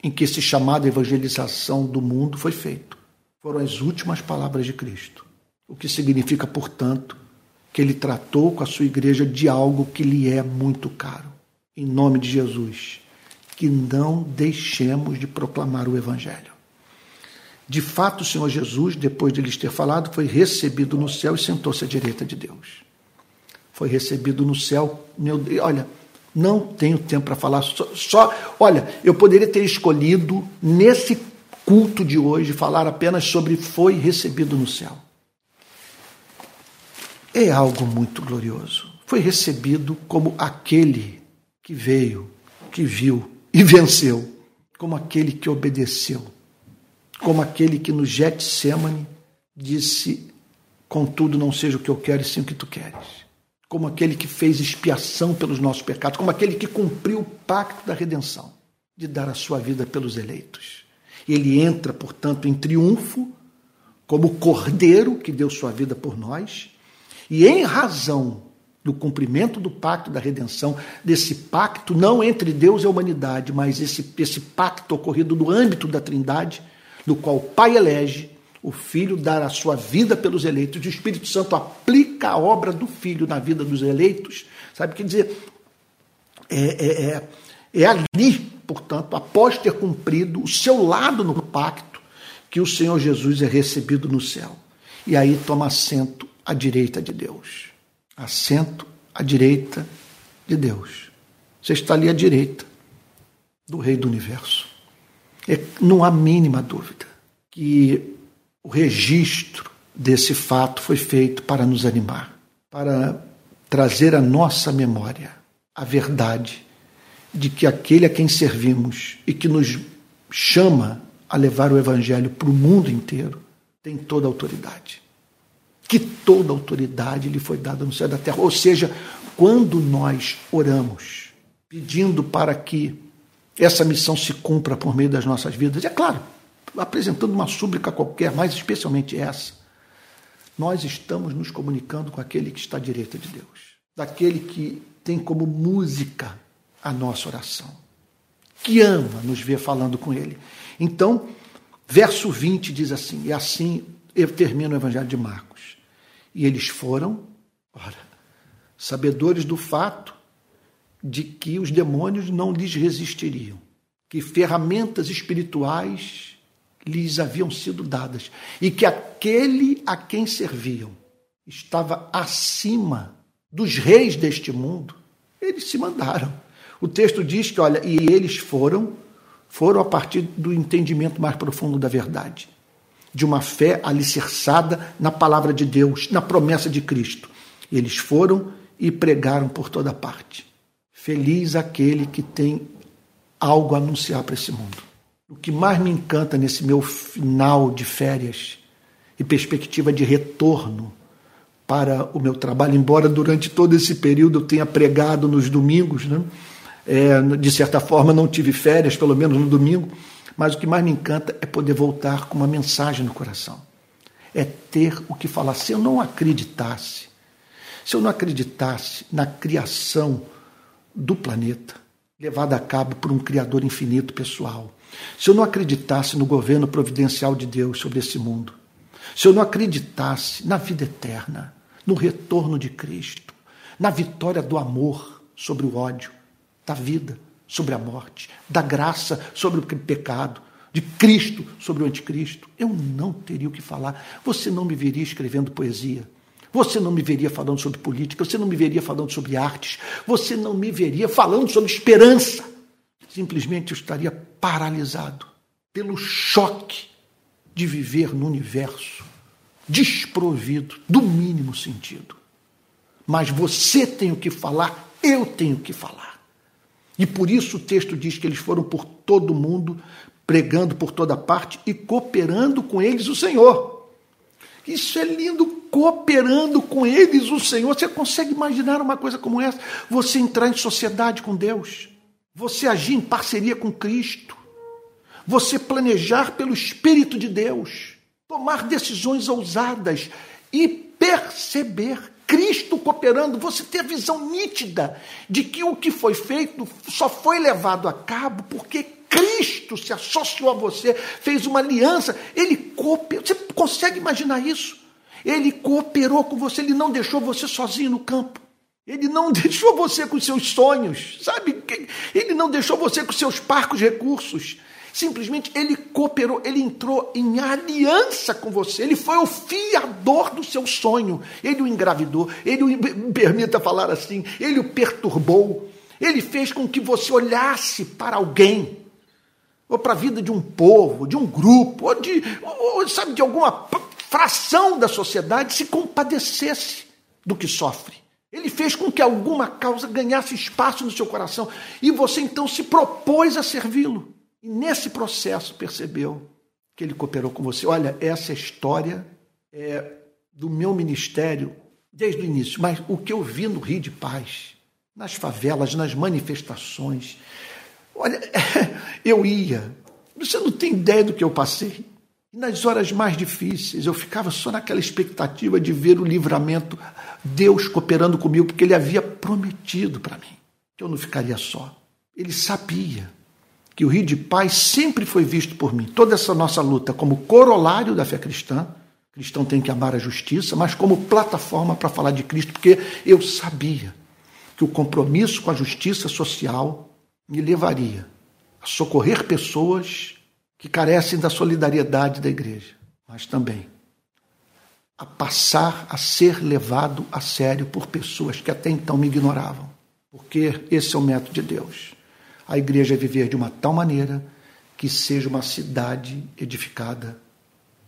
Speaker 1: em que esse chamado evangelização do mundo foi feito. Foram as últimas palavras de Cristo. O que significa, portanto, que ele tratou com a sua igreja de algo que lhe é muito caro. Em nome de Jesus, que não deixemos de proclamar o Evangelho. De fato, o Senhor Jesus, depois de lhes ter falado, foi recebido no céu e sentou-se à direita de Deus. Foi recebido no céu. Meu Deus, olha, não tenho tempo para falar. Só, só, olha, eu poderia ter escolhido nesse culto de hoje falar apenas sobre foi recebido no céu é algo muito glorioso. Foi recebido como aquele que veio, que viu e venceu, como aquele que obedeceu, como aquele que no Getsemane disse: Contudo, não seja o que eu quero, e sim o que tu queres. Como aquele que fez expiação pelos nossos pecados, como aquele que cumpriu o pacto da redenção, de dar a sua vida pelos eleitos. Ele entra, portanto, em triunfo, como cordeiro que deu sua vida por nós, e em razão do cumprimento do pacto da redenção, desse pacto não entre Deus e a humanidade, mas esse, esse pacto ocorrido no âmbito da Trindade, no qual o Pai elege, o Filho dar a sua vida pelos eleitos, e o Espírito Santo aplica a obra do Filho na vida dos eleitos, sabe? Quer dizer, é, é, é, é ali, portanto, após ter cumprido o seu lado no pacto, que o Senhor Jesus é recebido no céu. E aí toma assento à direita de Deus. Assento à direita de Deus. Você está ali à direita do Rei do Universo. É, não há mínima dúvida que o registro desse fato foi feito para nos animar, para trazer à nossa memória a verdade de que aquele a quem servimos e que nos chama a levar o Evangelho para o mundo inteiro tem toda a autoridade que toda autoridade lhe foi dada no céu e da terra. Ou seja, quando nós oramos, pedindo para que essa missão se cumpra por meio das nossas vidas, é claro, apresentando uma súplica qualquer, mas especialmente essa, nós estamos nos comunicando com aquele que está à direita de Deus, daquele que tem como música a nossa oração, que ama nos ver falando com ele. Então, verso 20 diz assim, e assim eu termino o Evangelho de Marcos. E eles foram, ora, sabedores do fato de que os demônios não lhes resistiriam, que ferramentas espirituais lhes haviam sido dadas e que aquele a quem serviam estava acima dos reis deste mundo, eles se mandaram. O texto diz que, olha, e eles foram, foram a partir do entendimento mais profundo da verdade de uma fé alicerçada na palavra de Deus, na promessa de Cristo. Eles foram e pregaram por toda parte. Feliz aquele que tem algo a anunciar para esse mundo. O que mais me encanta nesse meu final de férias e perspectiva de retorno para o meu trabalho, embora durante todo esse período eu tenha pregado nos domingos, né? É, de certa forma não tive férias, pelo menos no domingo, mas o que mais me encanta é poder voltar com uma mensagem no coração. É ter o que falar. Se eu não acreditasse, se eu não acreditasse na criação do planeta, levada a cabo por um Criador infinito pessoal, se eu não acreditasse no governo providencial de Deus sobre esse mundo, se eu não acreditasse na vida eterna, no retorno de Cristo, na vitória do amor sobre o ódio, da vida, sobre a morte, da graça sobre o pecado, de Cristo sobre o anticristo, eu não teria o que falar. Você não me veria escrevendo poesia. Você não me veria falando sobre política, você não me veria falando sobre artes, você não me veria falando sobre esperança. Simplesmente eu estaria paralisado pelo choque de viver no universo desprovido do mínimo sentido. Mas você tem o que falar, eu tenho que falar. E por isso o texto diz que eles foram por todo mundo, pregando por toda parte e cooperando com eles o Senhor. Isso é lindo, cooperando com eles o Senhor. Você consegue imaginar uma coisa como essa? Você entrar em sociedade com Deus, você agir em parceria com Cristo, você planejar pelo Espírito de Deus, tomar decisões ousadas e perceber Cristo cooperando, você ter a visão nítida de que o que foi feito só foi levado a cabo porque Cristo se associou a você, fez uma aliança, ele cooperou. Você consegue imaginar isso? Ele cooperou com você, ele não deixou você sozinho no campo. Ele não deixou você com seus sonhos, sabe? Ele não deixou você com seus parcos recursos. Simplesmente ele cooperou, ele entrou em aliança com você. Ele foi o fiador do seu sonho. Ele o engravidou, ele o, permita falar assim, ele o perturbou. Ele fez com que você olhasse para alguém ou para a vida de um povo, de um grupo, ou de, ou, sabe, de alguma fração da sociedade se compadecesse do que sofre. Ele fez com que alguma causa ganhasse espaço no seu coração e você então se propôs a servi-lo. E nesse processo percebeu que ele cooperou com você. Olha, essa história é do meu ministério desde o início, mas o que eu vi no Rio de Paz, nas favelas, nas manifestações, Olha, eu ia, você não tem ideia do que eu passei. Nas horas mais difíceis, eu ficava só naquela expectativa de ver o livramento, Deus cooperando comigo, porque Ele havia prometido para mim que eu não ficaria só. Ele sabia que o Rio de Paz sempre foi visto por mim, toda essa nossa luta, como corolário da fé cristã. O cristão tem que amar a justiça, mas como plataforma para falar de Cristo, porque eu sabia que o compromisso com a justiça social me levaria a socorrer pessoas que carecem da solidariedade da igreja, mas também a passar a ser levado a sério por pessoas que até então me ignoravam. Porque esse é o método de Deus. A igreja é viver de uma tal maneira que seja uma cidade edificada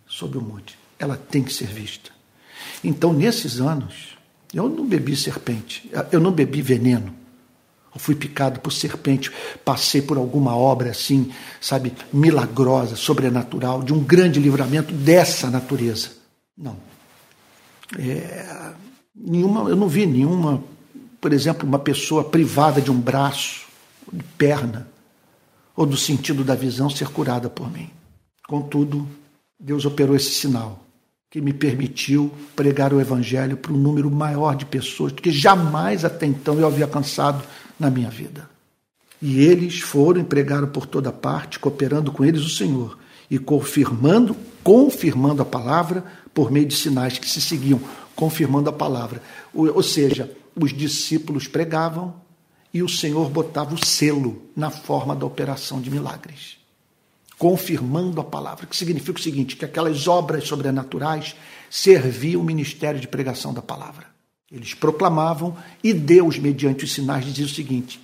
Speaker 1: sobre o monte. Ela tem que ser vista. Então, nesses anos, eu não bebi serpente, eu não bebi veneno, eu fui picado por serpente, passei por alguma obra assim, sabe, milagrosa, sobrenatural, de um grande livramento dessa natureza. Não. É, nenhuma, eu não vi nenhuma, por exemplo, uma pessoa privada de um braço, de perna, ou do sentido da visão ser curada por mim. Contudo, Deus operou esse sinal que me permitiu pregar o Evangelho para um número maior de pessoas do que jamais até então eu havia alcançado na minha vida. E eles foram e pregaram por toda parte, cooperando com eles o Senhor e confirmando, confirmando a palavra por meio de sinais que se seguiam, confirmando a palavra. Ou seja, os discípulos pregavam e o Senhor botava o selo na forma da operação de milagres confirmando a palavra, que significa o seguinte: que aquelas obras sobrenaturais serviam o ministério de pregação da palavra. Eles proclamavam e Deus, mediante os sinais, dizia o seguinte: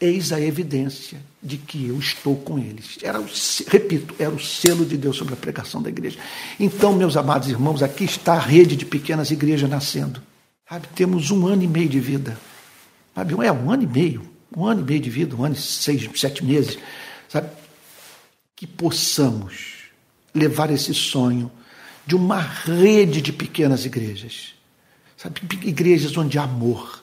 Speaker 1: Eis a evidência de que eu estou com eles. Era o, repito, era o selo de Deus sobre a pregação da igreja. Então, meus amados irmãos, aqui está a rede de pequenas igrejas nascendo. Sabe, temos um ano e meio de vida. Sabe, é um ano e meio, um ano e meio de vida, um ano e seis, sete meses. Sabe, que possamos levar esse sonho de uma rede de pequenas igrejas, sabe? Igrejas onde há amor,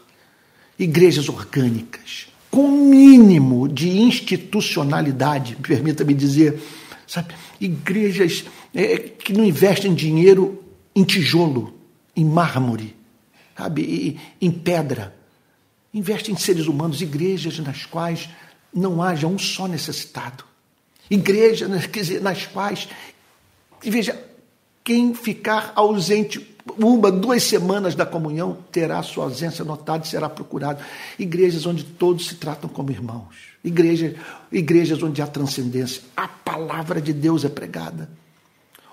Speaker 1: igrejas orgânicas, com mínimo de institucionalidade, permita-me dizer, sabe? Igrejas é, que não investem dinheiro em tijolo, em mármore, sabe? em pedra. Investem em seres humanos, igrejas nas quais não haja um só necessitado igrejas nas quais, veja, quem ficar ausente uma, duas semanas da comunhão terá sua ausência notada e será procurado. Igrejas onde todos se tratam como irmãos. Igrejas, igrejas onde há transcendência. A palavra de Deus é pregada.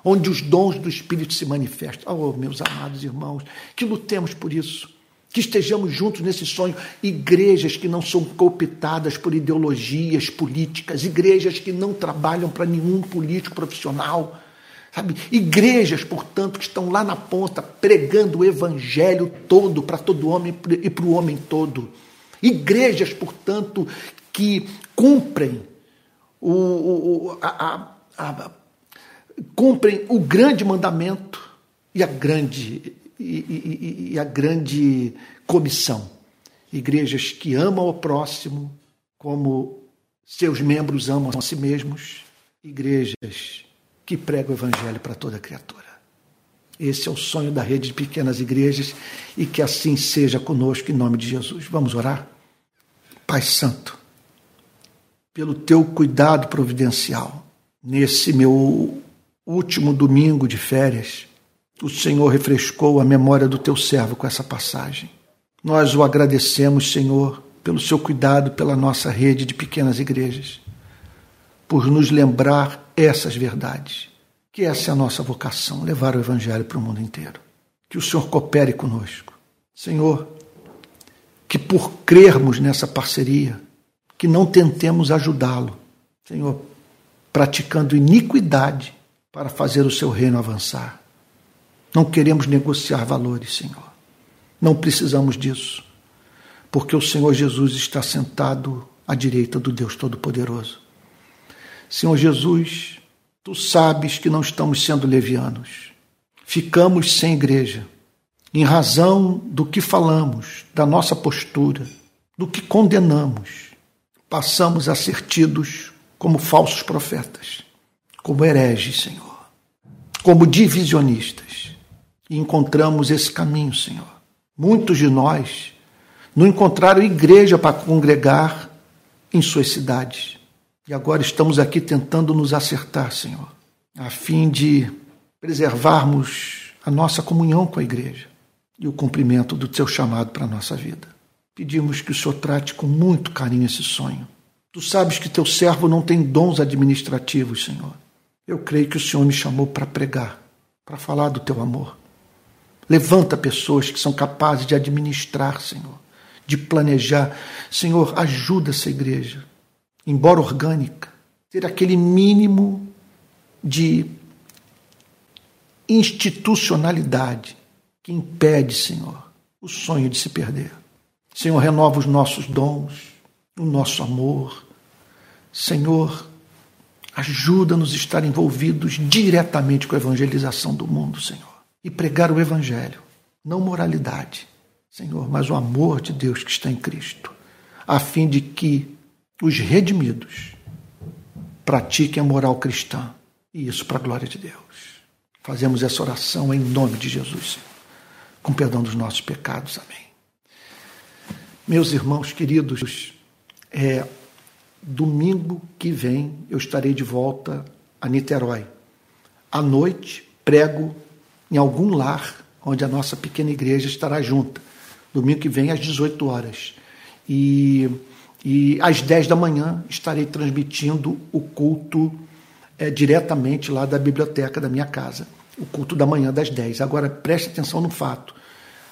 Speaker 1: onde os dons do Espírito se manifestam. Oh, meus amados irmãos, que lutemos por isso, que estejamos juntos nesse sonho. Igrejas que não são cooptadas por ideologias políticas, igrejas que não trabalham para nenhum político profissional. Sabe? Igrejas, portanto, que estão lá na ponta pregando o evangelho todo para todo homem e para o homem todo. Igrejas, portanto, que cumprem o, o, a, a, a, cumprem o grande mandamento e a grande, e, e, e a grande comissão. Igrejas que amam o próximo como seus membros amam a si mesmos. Igrejas que prega o Evangelho para toda criatura. Esse é o sonho da rede de pequenas igrejas e que assim seja conosco em nome de Jesus. Vamos orar? Pai Santo, pelo teu cuidado providencial, nesse meu último domingo de férias, o Senhor refrescou a memória do teu servo com essa passagem. Nós o agradecemos, Senhor, pelo seu cuidado pela nossa rede de pequenas igrejas, por nos lembrar essas verdades. Que essa é a nossa vocação, levar o Evangelho para o mundo inteiro. Que o Senhor coopere conosco. Senhor, que por crermos nessa parceria, que não tentemos ajudá-lo, Senhor, praticando iniquidade para fazer o seu reino avançar. Não queremos negociar valores, Senhor. Não precisamos disso, porque o Senhor Jesus está sentado à direita do Deus Todo-Poderoso. Senhor Jesus, tu sabes que não estamos sendo levianos. Ficamos sem igreja, em razão do que falamos, da nossa postura, do que condenamos. Passamos a ser tidos como falsos profetas, como hereges, Senhor, como divisionistas. E encontramos esse caminho, Senhor. Muitos de nós não encontraram igreja para congregar em suas cidades e agora estamos aqui tentando nos acertar, Senhor, a fim de preservarmos a nossa comunhão com a igreja e o cumprimento do teu chamado para a nossa vida. Pedimos que o Senhor trate com muito carinho esse sonho. Tu sabes que teu servo não tem dons administrativos, Senhor. Eu creio que o Senhor me chamou para pregar, para falar do teu amor. Levanta pessoas que são capazes de administrar, Senhor, de planejar. Senhor, ajuda essa igreja embora orgânica, ter aquele mínimo de institucionalidade que impede, Senhor, o sonho de se perder. Senhor, renova os nossos dons, o nosso amor. Senhor, ajuda-nos a estar envolvidos diretamente com a evangelização do mundo, Senhor, e pregar o Evangelho, não moralidade, Senhor, mas o amor de Deus que está em Cristo, a fim de que os redimidos pratiquem a moral cristã. E isso para a glória de Deus. Fazemos essa oração em nome de Jesus, Senhor, com perdão dos nossos pecados. Amém. Meus irmãos queridos, é, domingo que vem eu estarei de volta a Niterói. À noite, prego em algum lar onde a nossa pequena igreja estará junta. Domingo que vem, às 18 horas. E e às 10 da manhã estarei transmitindo o culto é, diretamente lá da biblioteca da minha casa. O culto da manhã das 10. Agora preste atenção no fato.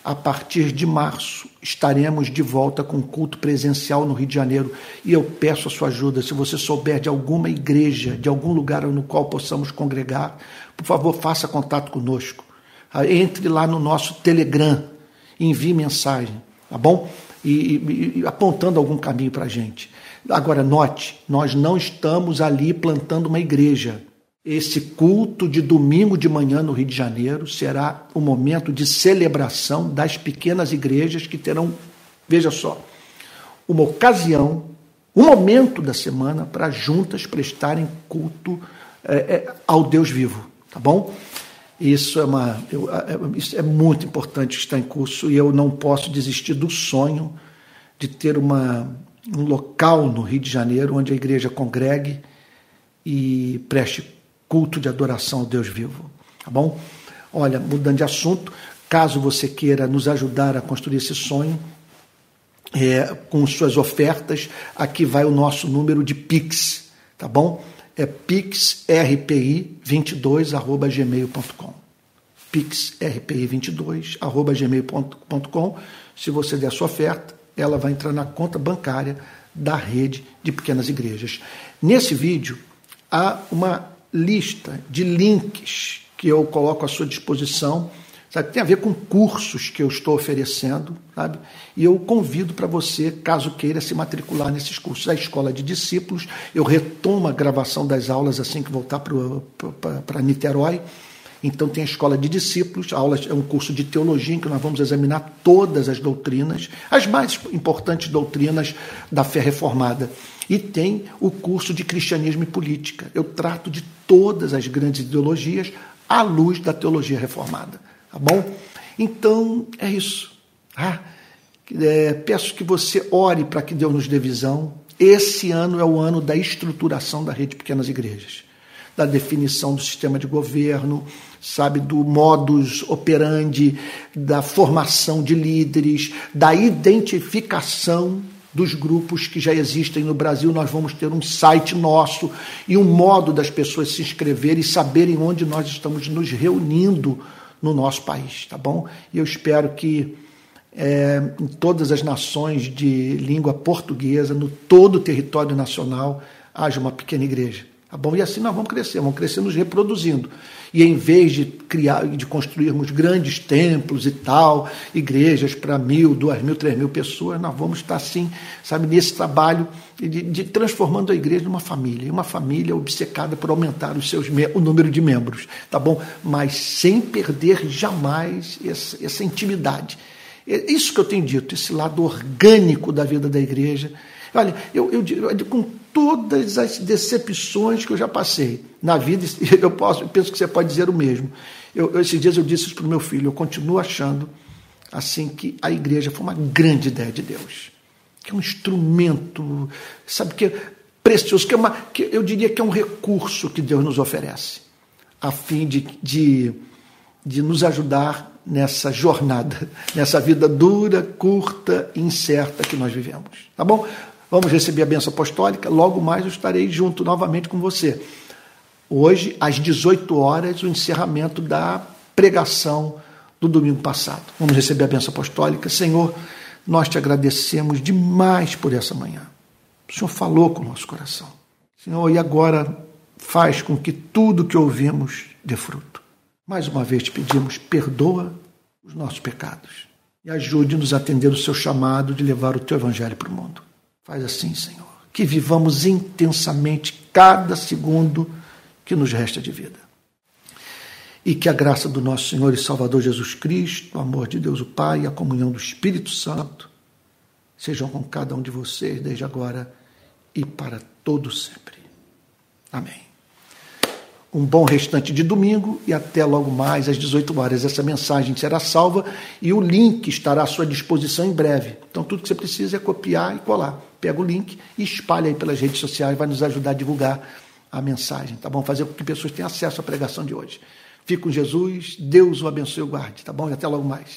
Speaker 1: A partir de março estaremos de volta com culto presencial no Rio de Janeiro e eu peço a sua ajuda. Se você souber de alguma igreja, de algum lugar no qual possamos congregar, por favor, faça contato conosco. Ah, entre lá no nosso Telegram, envie mensagem, tá bom? e, e, e apontando algum caminho para a gente. Agora, note, nós não estamos ali plantando uma igreja. Esse culto de domingo de manhã no Rio de Janeiro será o momento de celebração das pequenas igrejas que terão, veja só, uma ocasião, um momento da semana para juntas prestarem culto é, é, ao Deus vivo, tá bom? Isso é, uma, eu, é, isso é muito importante está em curso e eu não posso desistir do sonho de ter uma, um local no Rio de Janeiro onde a igreja congregue e preste culto de adoração ao Deus vivo. Tá bom? Olha, mudando de assunto, caso você queira nos ajudar a construir esse sonho, é, com suas ofertas, aqui vai o nosso número de Pix, tá bom? É pixrpi22@gmail.com. pixrpi22@gmail.com. Se você der a sua oferta, ela vai entrar na conta bancária da rede de pequenas igrejas. Nesse vídeo há uma lista de links que eu coloco à sua disposição Sabe? Tem a ver com cursos que eu estou oferecendo, sabe? E eu convido para você, caso queira se matricular nesses cursos. A Escola de Discípulos, eu retomo a gravação das aulas assim que voltar para Niterói. Então tem a Escola de Discípulos, a aula é um curso de teologia em que nós vamos examinar todas as doutrinas, as mais importantes doutrinas da fé reformada. E tem o curso de Cristianismo e Política. Eu trato de todas as grandes ideologias à luz da teologia reformada. Tá bom? Então, é isso. Tá? É, peço que você ore para que Deus nos dê visão. Esse ano é o ano da estruturação da rede de pequenas igrejas, da definição do sistema de governo, sabe, do modus operandi, da formação de líderes, da identificação dos grupos que já existem no Brasil. Nós vamos ter um site nosso e um modo das pessoas se inscreverem e saberem onde nós estamos nos reunindo no nosso país, tá bom? E eu espero que é, em todas as nações de língua portuguesa, no todo o território nacional, haja uma pequena igreja. Tá bom? E assim nós vamos crescer, vamos crescer nos reproduzindo. E em vez de criar, de construirmos grandes templos e tal, igrejas para mil, duas mil, três mil pessoas, nós vamos estar assim, sabe, nesse trabalho de, de transformando a igreja numa família. Uma família obcecada por aumentar os seus, o número de membros, tá bom? Mas sem perder jamais essa, essa intimidade. É isso que eu tenho dito, esse lado orgânico da vida da igreja. Olha, eu, eu, eu com todas as decepções que eu já passei na vida, eu, posso, eu penso que você pode dizer o mesmo. Eu, esses dias eu disse isso para o meu filho, eu continuo achando assim que a igreja foi uma grande ideia de Deus. Que é um instrumento, sabe, que é precioso, que, é uma, que eu diria que é um recurso que Deus nos oferece, a fim de, de, de nos ajudar nessa jornada, nessa vida dura, curta e incerta que nós vivemos. Tá bom? Vamos receber a benção apostólica. Logo mais eu estarei junto novamente com você. Hoje, às 18 horas, o encerramento da pregação do domingo passado. Vamos receber a benção apostólica. Senhor, nós te agradecemos demais por essa manhã. O Senhor falou com o nosso coração. Senhor, e agora faz com que tudo que ouvimos dê fruto. Mais uma vez te pedimos, perdoa os nossos pecados e ajude-nos a atender o seu chamado de levar o teu evangelho para o mundo. Faz assim, Senhor, que vivamos intensamente cada segundo que nos resta de vida. E que a graça do nosso Senhor e Salvador Jesus Cristo, o amor de Deus o Pai e a comunhão do Espírito Santo sejam com cada um de vocês desde agora e para todo sempre. Amém um bom restante de domingo e até logo mais às 18 horas. Essa mensagem será salva e o link estará à sua disposição em breve. Então tudo que você precisa é copiar e colar. Pega o link e espalha aí pelas redes sociais, vai nos ajudar a divulgar a mensagem, tá bom? Fazer com que pessoas tenham acesso à pregação de hoje. Fique com Jesus, Deus o abençoe e o guarde, tá bom? E até logo mais.